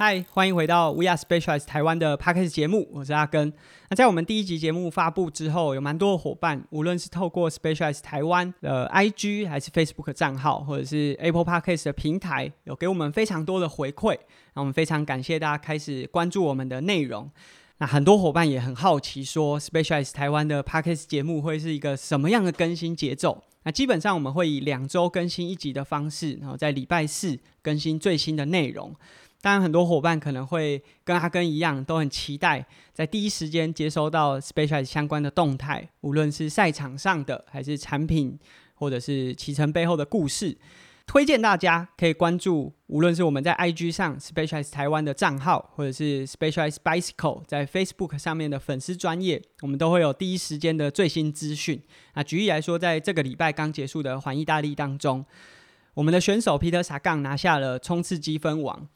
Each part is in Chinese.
嗨，欢迎回到 We Are Specialized 台湾的 Podcast 节目，我是阿根。那在我们第一集节目发布之后，有蛮多的伙伴，无论是透过 Specialized 台湾的 IG 还是 Facebook 账号，或者是 Apple Podcast 的平台，有给我们非常多的回馈。那我们非常感谢大家开始关注我们的内容。那很多伙伴也很好奇，说 Specialized 台湾的 Podcast 节目会是一个什么样的更新节奏？那基本上我们会以两周更新一集的方式，然后在礼拜四更新最新的内容。当然，很多伙伴可能会跟阿根一样，都很期待在第一时间接收到 Specialize 相关的动态，无论是赛场上的，还是产品，或者是骑乘背后的故事。推荐大家可以关注，无论是我们在 IG 上 Specialize 台湾的账号，或者是 Specialize Bicycle 在 Facebook 上面的粉丝专业，我们都会有第一时间的最新资讯。那举例来说，在这个礼拜刚结束的环意大利当中，我们的选手皮特萨杠拿下了冲刺积分王。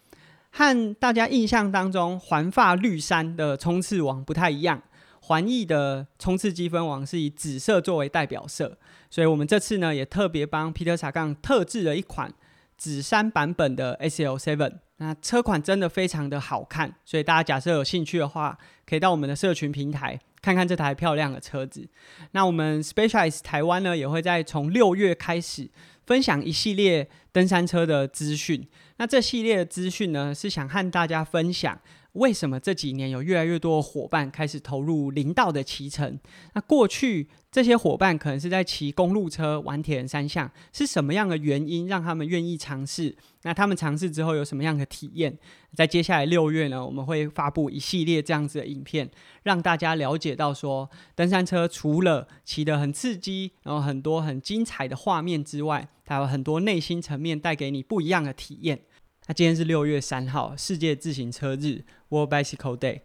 和大家印象当中环发绿衫的冲刺王不太一样，环意的冲刺积分王是以紫色作为代表色，所以我们这次呢也特别帮 Peter 查杠特制了一款紫衫版本的 SL Seven，那车款真的非常的好看，所以大家假设有兴趣的话，可以到我们的社群平台看看这台漂亮的车子。那我们 Specialized 台湾呢也会在从六月开始分享一系列登山车的资讯。那这系列的资讯呢，是想和大家分享，为什么这几年有越来越多的伙伴开始投入林道的骑乘？那过去这些伙伴可能是在骑公路车、玩铁人三项，是什么样的原因让他们愿意尝试？那他们尝试之后有什么样的体验？在接下来六月呢，我们会发布一系列这样子的影片，让大家了解到说，登山车除了骑得很刺激，然后很多很精彩的画面之外，它有很多内心层面带给你不一样的体验。那今天是六月三号，世界自行车日 （World Bicycle Day）。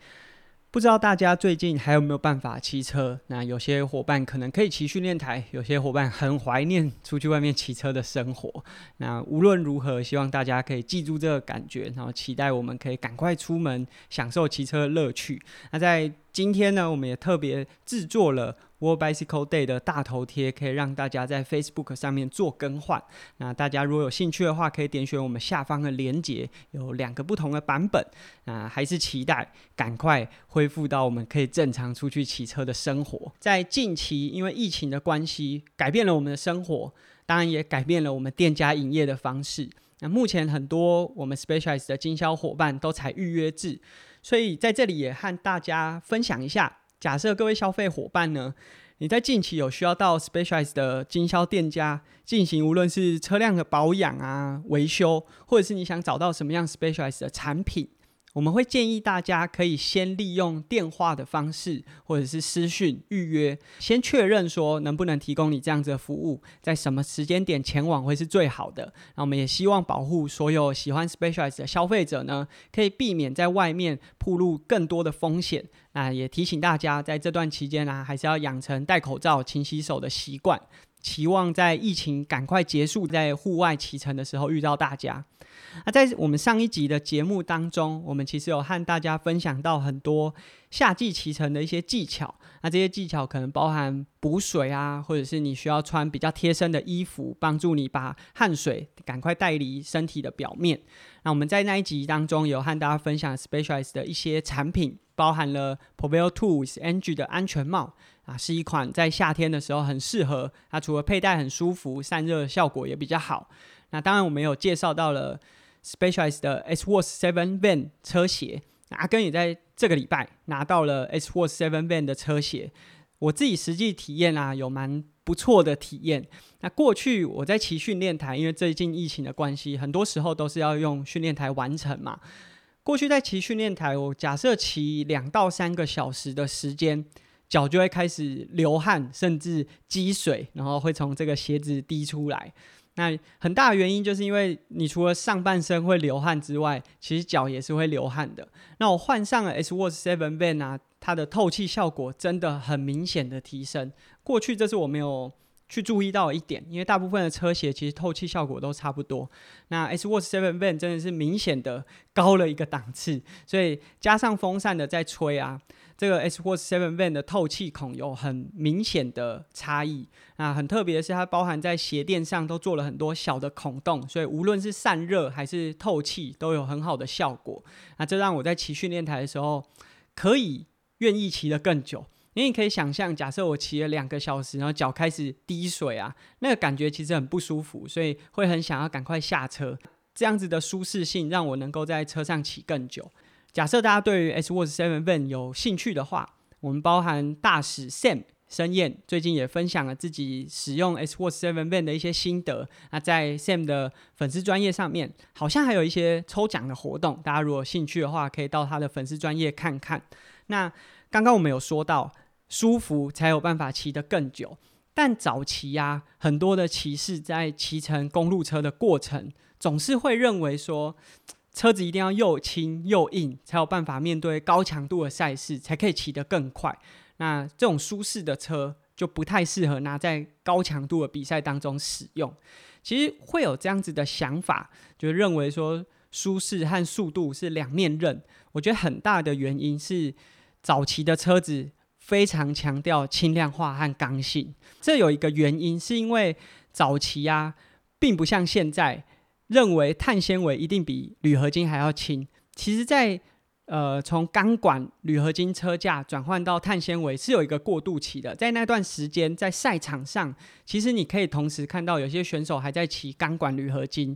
不知道大家最近还有没有办法骑车？那有些伙伴可能可以骑训练台，有些伙伴很怀念出去外面骑车的生活。那无论如何，希望大家可以记住这个感觉，然后期待我们可以赶快出门，享受骑车的乐趣。那在今天呢，我们也特别制作了。World Bicycle Day 的大头贴可以让大家在 Facebook 上面做更换。那大家如果有兴趣的话，可以点选我们下方的链接，有两个不同的版本。那还是期待赶快恢复到我们可以正常出去骑车的生活。在近期，因为疫情的关系，改变了我们的生活，当然也改变了我们店家营业的方式。那目前很多我们 Specialized 的经销伙伴都采预约制，所以在这里也和大家分享一下。假设各位消费伙伴呢，你在近期有需要到 Specialized 的经销店家进行，无论是车辆的保养啊、维修，或者是你想找到什么样 Specialized 的产品。我们会建议大家可以先利用电话的方式，或者是私讯预约，先确认说能不能提供你这样子的服务，在什么时间点前往会是最好的。那我们也希望保护所有喜欢 Specialized 的消费者呢，可以避免在外面铺露更多的风险。啊也提醒大家，在这段期间呢，还是要养成戴口罩、勤洗手的习惯。期望在疫情赶快结束，在户外骑乘的时候遇到大家。那在我们上一集的节目当中，我们其实有和大家分享到很多夏季骑乘的一些技巧。那这些技巧可能包含补水啊，或者是你需要穿比较贴身的衣服，帮助你把汗水赶快带离身体的表面。那我们在那一集当中有和大家分享 Specialized 的一些产品，包含了 Prevail Two with Angie 的安全帽啊，是一款在夏天的时候很适合。它除了佩戴很舒服，散热效果也比较好。那当然我们有介绍到了。Specialized 的 S Worth Seven Van 车鞋，阿根也在这个礼拜拿到了 S Worth Seven Van 的车鞋。我自己实际体验啊，有蛮不错的体验。那过去我在骑训练台，因为最近疫情的关系，很多时候都是要用训练台完成嘛。过去在骑训练台，我假设骑两到三个小时的时间，脚就会开始流汗，甚至积水，然后会从这个鞋子滴出来。那很大的原因就是因为你除了上半身会流汗之外，其实脚也是会流汗的。那我换上了 S Watch Seven Van 啊，它的透气效果真的很明显的提升。过去这是我没有去注意到一点，因为大部分的车鞋其实透气效果都差不多。那 S Watch Seven Van 真的是明显的高了一个档次，所以加上风扇的在吹啊。这个 S Force Seven Van 的透气孔有很明显的差异。那很特别的是，它包含在鞋垫上都做了很多小的孔洞，所以无论是散热还是透气都有很好的效果。那这让我在骑训练台的时候可以愿意骑得更久。你也可以想象，假设我骑了两个小时，然后脚开始滴水啊，那个感觉其实很不舒服，所以会很想要赶快下车。这样子的舒适性让我能够在车上骑更久。假设大家对于 S Watch Seven Van 有兴趣的话，我们包含大使 Sam 申燕最近也分享了自己使用 S Watch Seven Van 的一些心得。那在 Sam 的粉丝专业上面，好像还有一些抽奖的活动，大家如果兴趣的话，可以到他的粉丝专业看看。那刚刚我们有说到。舒服才有办法骑得更久，但早期呀，很多的骑士在骑乘公路车的过程，总是会认为说，车子一定要又轻又硬，才有办法面对高强度的赛事，才可以骑得更快。那这种舒适的车就不太适合拿在高强度的比赛当中使用。其实会有这样子的想法，就认为说舒适和速度是两面刃。我觉得很大的原因是早期的车子。非常强调轻量化和刚性，这有一个原因，是因为早期啊，并不像现在认为碳纤维一定比铝合金还要轻。其实，在呃从钢管、铝合金车架转换到碳纤维是有一个过渡期的。在那段时间，在赛场上，其实你可以同时看到有些选手还在骑钢管、铝合金。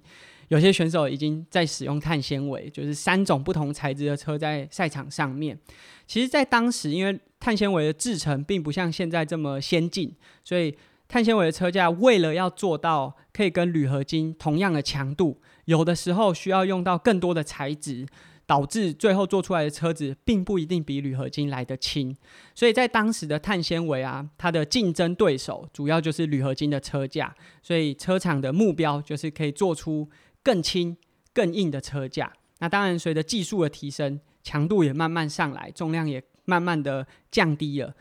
有些选手已经在使用碳纤维，就是三种不同材质的车在赛场上面。其实，在当时，因为碳纤维的制成并不像现在这么先进，所以碳纤维的车架为了要做到可以跟铝合金同样的强度，有的时候需要用到更多的材质，导致最后做出来的车子并不一定比铝合金来得轻。所以在当时的碳纤维啊，它的竞争对手主要就是铝合金的车架，所以车厂的目标就是可以做出。更轻、更硬的车架，那当然随着技术的提升，强度也慢慢上来，重量也慢慢的降低了。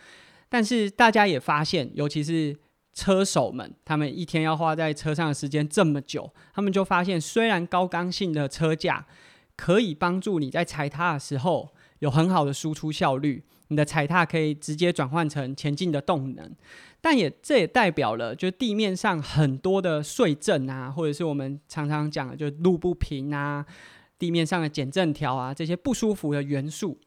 但是大家也发现，尤其是车手们，他们一天要花在车上的时间这么久，他们就发现，虽然高刚性的车架可以帮助你在踩踏的时候有很好的输出效率，你的踩踏可以直接转换成前进的动能。但也这也代表了，就地面上很多的碎震啊，或者是我们常常讲的，就路不平啊，地面上的减震条啊，这些不舒服的元素，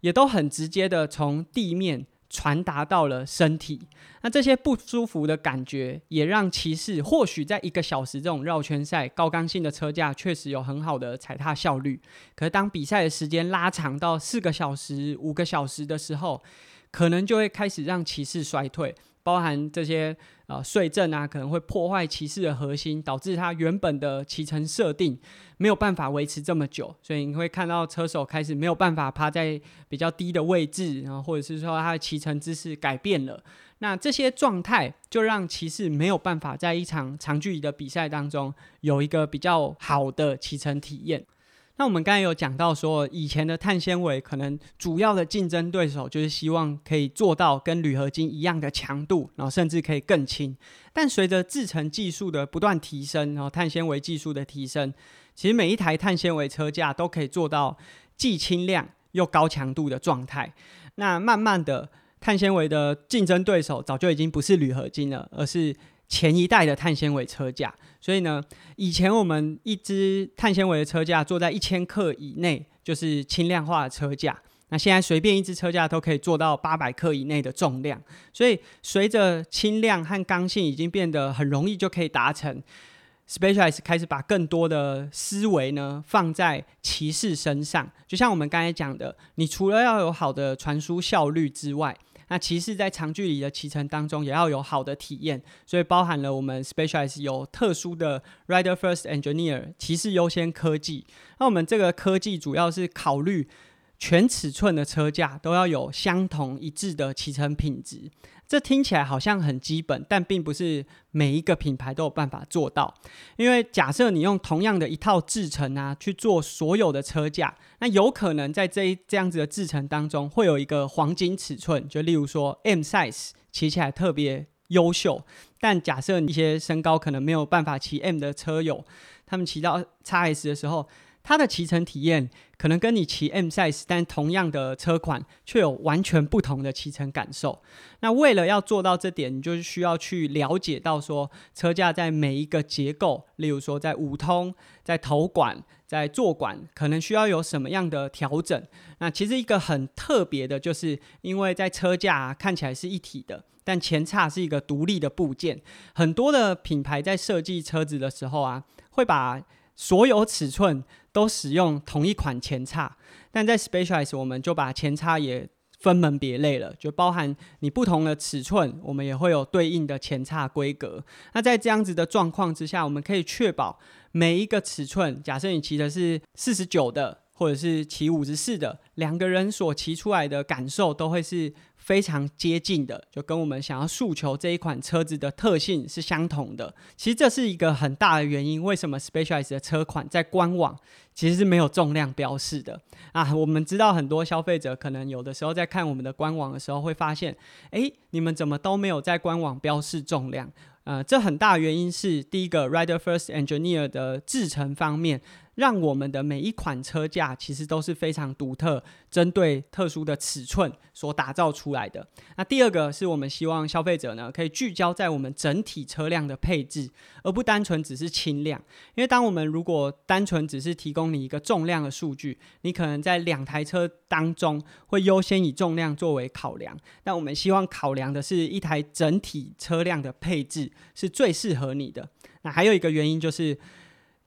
也都很直接的从地面传达到了身体。那这些不舒服的感觉，也让骑士或许在一个小时这种绕圈赛，高刚性的车架确实有很好的踩踏效率。可是当比赛的时间拉长到四个小时、五个小时的时候，可能就会开始让骑士衰退。包含这些呃碎震啊，可能会破坏骑士的核心，导致他原本的骑乘设定没有办法维持这么久。所以你会看到车手开始没有办法趴在比较低的位置，然后或者是说他的骑乘姿势改变了。那这些状态就让骑士没有办法在一场长距离的比赛当中有一个比较好的骑乘体验。那我们刚才有讲到说，以前的碳纤维可能主要的竞争对手就是希望可以做到跟铝合金一样的强度，然后甚至可以更轻。但随着制成技术的不断提升，然后碳纤维技术的提升，其实每一台碳纤维车架都可以做到既轻量又高强度的状态。那慢慢的，碳纤维的竞争对手早就已经不是铝合金了，而是前一代的碳纤维车架。所以呢，以前我们一支碳纤维的车架做在一千克以内，就是轻量化的车架。那现在随便一支车架都可以做到八百克以内的重量。所以随着轻量和刚性已经变得很容易就可以达成，Specialized 开始把更多的思维呢放在骑士身上。就像我们刚才讲的，你除了要有好的传输效率之外，那骑士在长距离的骑乘当中也要有好的体验，所以包含了我们 specialize 有特殊的 Rider First Engineer 骑士优先科技。那我们这个科技主要是考虑全尺寸的车架都要有相同一致的骑乘品质。这听起来好像很基本，但并不是每一个品牌都有办法做到。因为假设你用同样的一套制程啊去做所有的车架，那有可能在这一这样子的制程当中会有一个黄金尺寸，就例如说 M size 骑起来特别优秀，但假设一些身高可能没有办法骑 M 的车友，他们骑到 x S 的时候。它的骑乘体验可能跟你骑 M size，但同样的车款却有完全不同的骑乘感受。那为了要做到这点，你就是需要去了解到说车架在每一个结构，例如说在五通、在头管、在座管，可能需要有什么样的调整。那其实一个很特别的，就是因为在车架看起来是一体的，但前叉是一个独立的部件。很多的品牌在设计车子的时候啊，会把所有尺寸都使用同一款前叉，但在 Specialized 我们就把前叉也分门别类了，就包含你不同的尺寸，我们也会有对应的前叉规格。那在这样子的状况之下，我们可以确保每一个尺寸，假设你骑的是四十九的，或者是骑五十四的，两个人所骑出来的感受都会是。非常接近的，就跟我们想要诉求这一款车子的特性是相同的。其实这是一个很大的原因，为什么 Specialized 的车款在官网其实是没有重量标示的啊？我们知道很多消费者可能有的时候在看我们的官网的时候，会发现，诶，你们怎么都没有在官网标示重量？呃，这很大原因是第一个 Rider First Engineer 的制成方面。让我们的每一款车架其实都是非常独特，针对特殊的尺寸所打造出来的。那第二个是我们希望消费者呢可以聚焦在我们整体车辆的配置，而不单纯只是轻量。因为当我们如果单纯只是提供你一个重量的数据，你可能在两台车当中会优先以重量作为考量。但我们希望考量的是一台整体车辆的配置是最适合你的。那还有一个原因就是。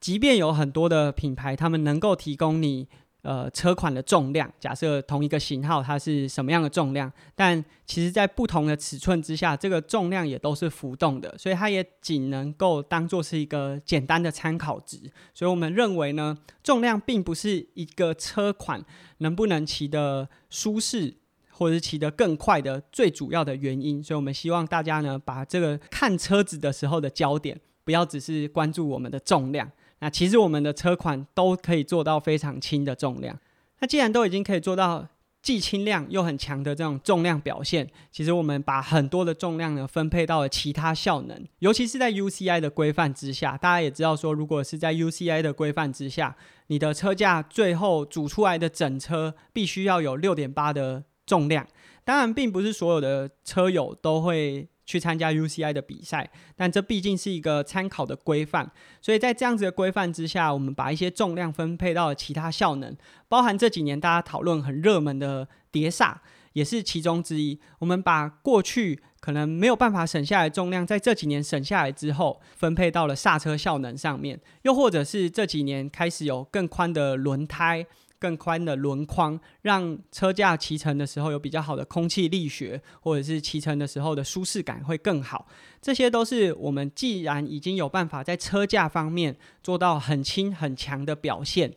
即便有很多的品牌，他们能够提供你呃车款的重量，假设同一个型号它是什么样的重量，但其实在不同的尺寸之下，这个重量也都是浮动的，所以它也仅能够当做是一个简单的参考值。所以我们认为呢，重量并不是一个车款能不能骑得舒适或者是骑得更快的最主要的原因。所以我们希望大家呢，把这个看车子的时候的焦点，不要只是关注我们的重量。那其实我们的车款都可以做到非常轻的重量。那既然都已经可以做到既轻量又很强的这种重量表现，其实我们把很多的重量呢分配到了其他效能，尤其是在 UCI 的规范之下。大家也知道说，如果是在 UCI 的规范之下，你的车架最后组出来的整车必须要有六点八的重量。当然，并不是所有的车友都会。去参加 UCI 的比赛，但这毕竟是一个参考的规范，所以在这样子的规范之下，我们把一些重量分配到了其他效能，包含这几年大家讨论很热门的碟刹，也是其中之一。我们把过去可能没有办法省下来重量，在这几年省下来之后，分配到了刹车效能上面，又或者是这几年开始有更宽的轮胎。更宽的轮框，让车架骑乘的时候有比较好的空气力学，或者是骑乘的时候的舒适感会更好。这些都是我们既然已经有办法在车架方面做到很轻很强的表现，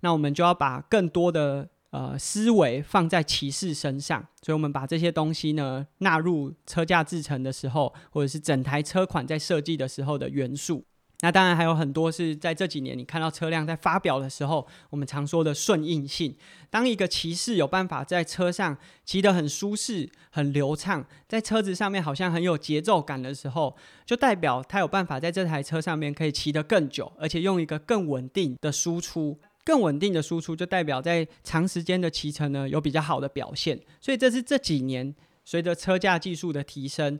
那我们就要把更多的呃思维放在骑士身上。所以，我们把这些东西呢纳入车架制成的时候，或者是整台车款在设计的时候的元素。那当然还有很多是在这几年你看到车辆在发表的时候，我们常说的顺应性。当一个骑士有办法在车上骑得很舒适、很流畅，在车子上面好像很有节奏感的时候，就代表他有办法在这台车上面可以骑得更久，而且用一个更稳定的输出。更稳定的输出就代表在长时间的骑乘呢有比较好的表现。所以这是这几年。随着车架技术的提升，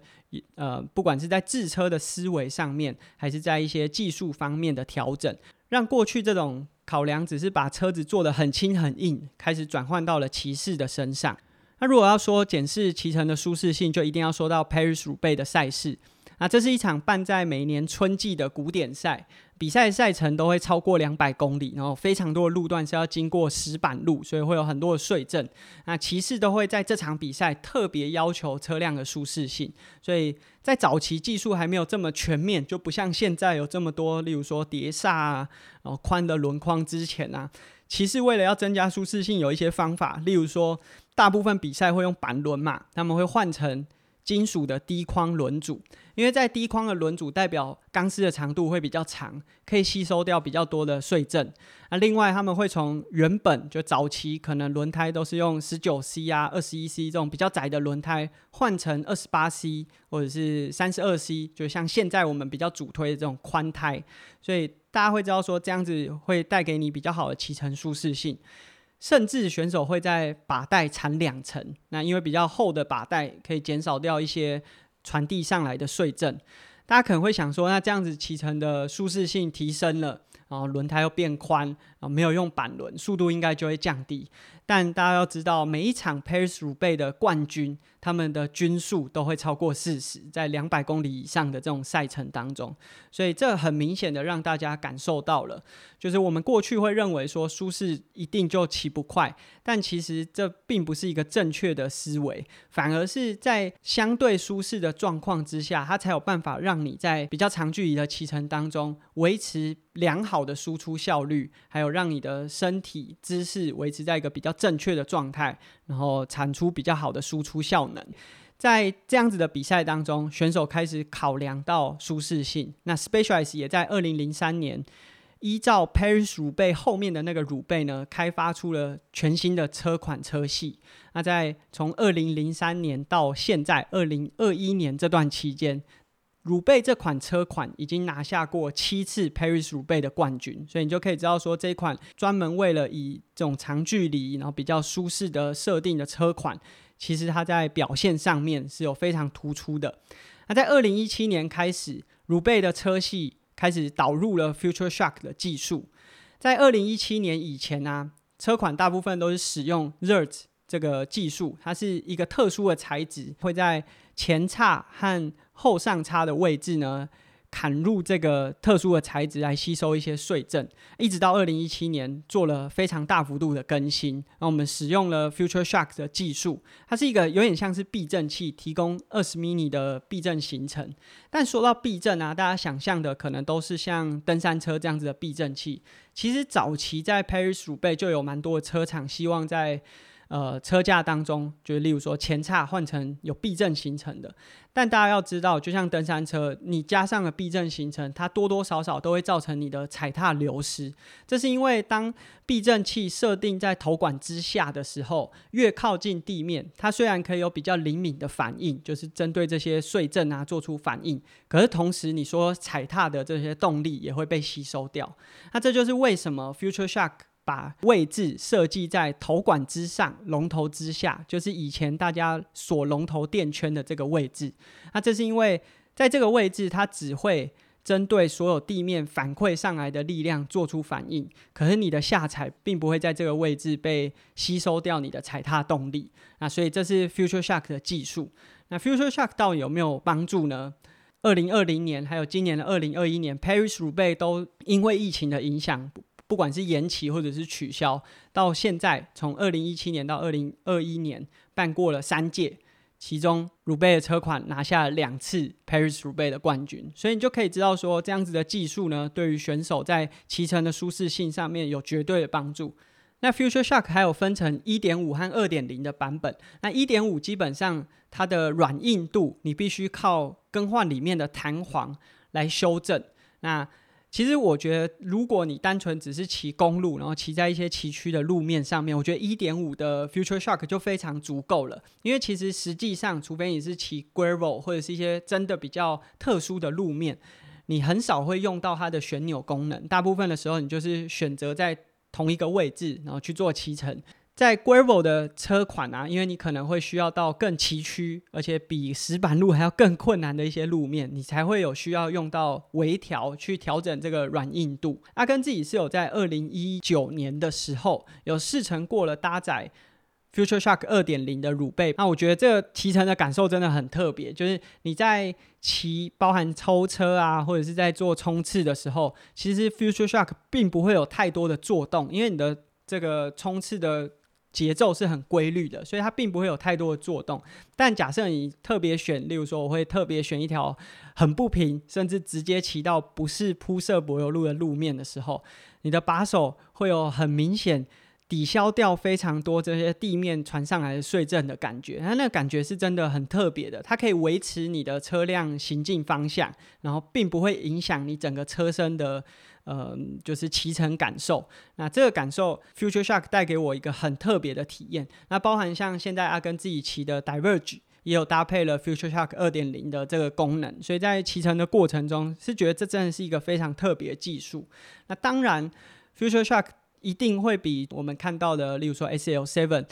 呃，不管是在制车的思维上面，还是在一些技术方面的调整，让过去这种考量只是把车子做得很轻很硬，开始转换到了骑士的身上。那如果要说检视骑乘的舒适性，就一定要说到 Paris r o u b a 的赛事。那这是一场办在每年春季的古典赛。比赛赛程都会超过两百公里，然后非常多的路段是要经过石板路，所以会有很多的碎震。那骑士都会在这场比赛特别要求车辆的舒适性，所以在早期技术还没有这么全面，就不像现在有这么多，例如说碟刹啊，然后宽的轮框之前啊，骑士为了要增加舒适性，有一些方法，例如说大部分比赛会用板轮嘛，他们会换成。金属的低框轮组，因为在低框的轮组代表钢丝的长度会比较长，可以吸收掉比较多的碎震。那另外他们会从原本就早期可能轮胎都是用十九 C 啊、二十一 C 这种比较窄的轮胎，换成二十八 C 或者是三十二 C，就像现在我们比较主推的这种宽胎，所以大家会知道说这样子会带给你比较好的骑乘舒适性。甚至选手会在把带缠两层，那因为比较厚的把带可以减少掉一些传递上来的碎震。大家可能会想说，那这样子骑乘的舒适性提升了，然后轮胎又变宽，啊，没有用板轮，速度应该就会降低。但大家要知道，每一场 Paris 乳贝的冠军，他们的均速都会超过四十，在两百公里以上的这种赛程当中，所以这很明显的让大家感受到了，就是我们过去会认为说舒适一定就骑不快，但其实这并不是一个正确的思维，反而是在相对舒适的状况之下，它才有办法让你在比较长距离的骑乘当中维持良好好的输出效率，还有让你的身体姿势维持在一个比较。正确的状态，然后产出比较好的输出效能。在这样子的比赛当中，选手开始考量到舒适性。那 Specialized 也在二零零三年依照 Paris 乳背后面的那个乳背呢，开发出了全新的车款车系。那在从二零零三年到现在二零二一年这段期间。乳贝这款车款已经拿下过七次 Paris 乳贝的冠军，所以你就可以知道说，这款专门为了以这种长距离然后比较舒适的设定的车款，其实它在表现上面是有非常突出的。那在二零一七年开始，乳贝的车系开始导入了 Future Shock 的技术。在二零一七年以前呢，车款大部分都是使用 Zert 这个技术，它是一个特殊的材质，会在前叉和后上叉的位置呢，砍入这个特殊的材质来吸收一些碎震，一直到二零一七年做了非常大幅度的更新。那我们使用了 Future Shock 的技术，它是一个有点像是避震器，提供二十 mini 的避震行程。但说到避震啊，大家想象的可能都是像登山车这样子的避震器。其实早期在 Paris 乳贝就有蛮多的车厂希望在呃，车架当中，就是例如说前叉换成有避震形成的，但大家要知道，就像登山车，你加上了避震形成，它多多少少都会造成你的踩踏流失。这是因为当避震器设定在头管之下的时候，越靠近地面，它虽然可以有比较灵敏的反应，就是针对这些碎震啊做出反应，可是同时你说踩踏的这些动力也会被吸收掉。那这就是为什么 Future Shock。把位置设计在头管之上、龙头之下，就是以前大家锁龙头垫圈的这个位置。那这是因为在这个位置，它只会针对所有地面反馈上来的力量做出反应，可是你的下踩并不会在这个位置被吸收掉你的踩踏动力。那所以这是 Future Shock 的技术。那 Future Shock 到底有没有帮助呢？二零二零年还有今年的二零二一年，Paris 乳贝都因为疫情的影响。不管是延期或者是取消，到现在从二零一七年到二零二一年办过了三届，其中鲁贝的车款拿下了两次 Paris 鲁贝的冠军，所以你就可以知道说，这样子的技术呢，对于选手在骑乘的舒适性上面有绝对的帮助。那 Future Shock 还有分成一点五和二点零的版本，那一点五基本上它的软硬度，你必须靠更换里面的弹簧来修正。那其实我觉得，如果你单纯只是骑公路，然后骑在一些崎岖的路面上面，我觉得一点五的 Future Shock 就非常足够了。因为其实实际上，除非你是骑 Gravel 或者是一些真的比较特殊的路面，你很少会用到它的旋钮功能。大部分的时候，你就是选择在同一个位置，然后去做骑乘。在 Gravel 的车款啊，因为你可能会需要到更崎岖，而且比石板路还要更困难的一些路面，你才会有需要用到微调去调整这个软硬度。阿根自己是有在二零一九年的时候有试乘过了搭载 Future Shock 二点零的乳背，那我觉得这个骑乘的感受真的很特别，就是你在骑包含抽车啊，或者是在做冲刺的时候，其实 Future Shock 并不会有太多的作动，因为你的这个冲刺的。节奏是很规律的，所以它并不会有太多的作动。但假设你特别选，例如说，我会特别选一条很不平，甚至直接骑到不是铺设柏油路的路面的时候，你的把手会有很明显抵消掉非常多这些地面传上来的碎震的感觉，它那个感觉是真的很特别的。它可以维持你的车辆行进方向，然后并不会影响你整个车身的呃，就是骑乘感受。那这个感受，Future Shock 带给我一个很特别的体验。那包含像现在阿根自己骑的 Diverge 也有搭配了 Future Shock 二点零的这个功能，所以在骑乘的过程中是觉得这真的是一个非常特别的技术。那当然，Future Shock。一定会比我们看到的，例如说 S L Seven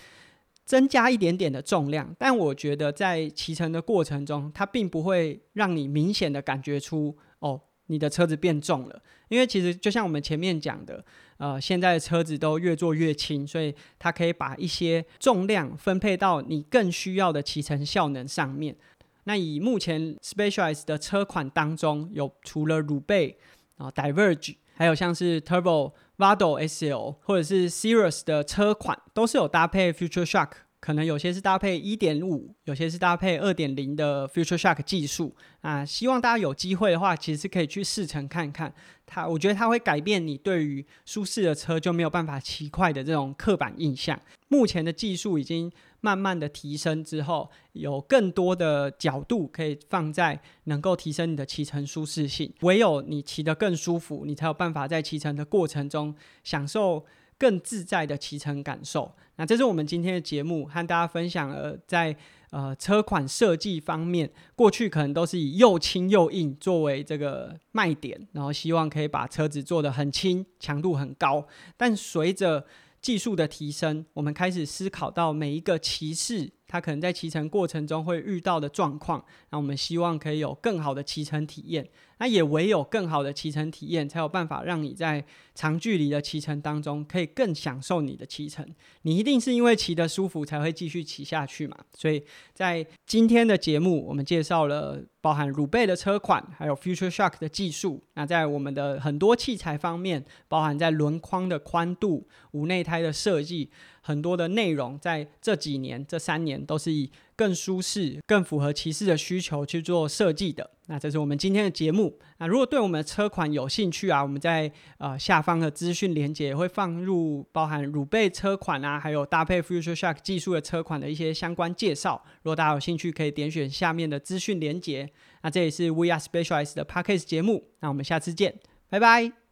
增加一点点的重量，但我觉得在骑乘的过程中，它并不会让你明显的感觉出哦，你的车子变重了。因为其实就像我们前面讲的，呃，现在的车子都越做越轻，所以它可以把一些重量分配到你更需要的骑乘效能上面。那以目前 Specialized 的车款当中，有除了鲁贝啊 Diverge，还有像是 Turbo。Vado SL 或者是 Sirius 的车款都是有搭配 Future Shock，可能有些是搭配一点五，有些是搭配二点零的 Future Shock 技术啊。希望大家有机会的话，其实可以去试乘看看。它，我觉得它会改变你对于舒适的车就没有办法骑快的这种刻板印象。目前的技术已经。慢慢的提升之后，有更多的角度可以放在能够提升你的骑乘舒适性。唯有你骑得更舒服，你才有办法在骑乘的过程中享受更自在的骑乘感受。那这是我们今天的节目，和大家分享了在呃车款设计方面，过去可能都是以又轻又硬作为这个卖点，然后希望可以把车子做得很轻，强度很高。但随着技术的提升，我们开始思考到每一个骑士他可能在骑乘过程中会遇到的状况，那我们希望可以有更好的骑乘体验。那也唯有更好的骑乘体验，才有办法让你在长距离的骑乘当中可以更享受你的骑乘。你一定是因为骑得舒服才会继续骑下去嘛？所以在今天的节目，我们介绍了包含乳贝的车款，还有 Future Shock 的技术。那在我们的很多器材方面，包含在轮框的宽度、无内胎的设计。很多的内容在这几年、这三年都是以更舒适、更符合骑士的需求去做设计的。那这是我们今天的节目。那如果对我们的车款有兴趣啊，我们在呃下方的资讯连接也会放入包含乳贝车款啊，还有搭配 Future Shock 技术的车款的一些相关介绍。如果大家有兴趣，可以点选下面的资讯连接。那这里是 We Are Specialized 的 Podcast 节目。那我们下次见，拜拜。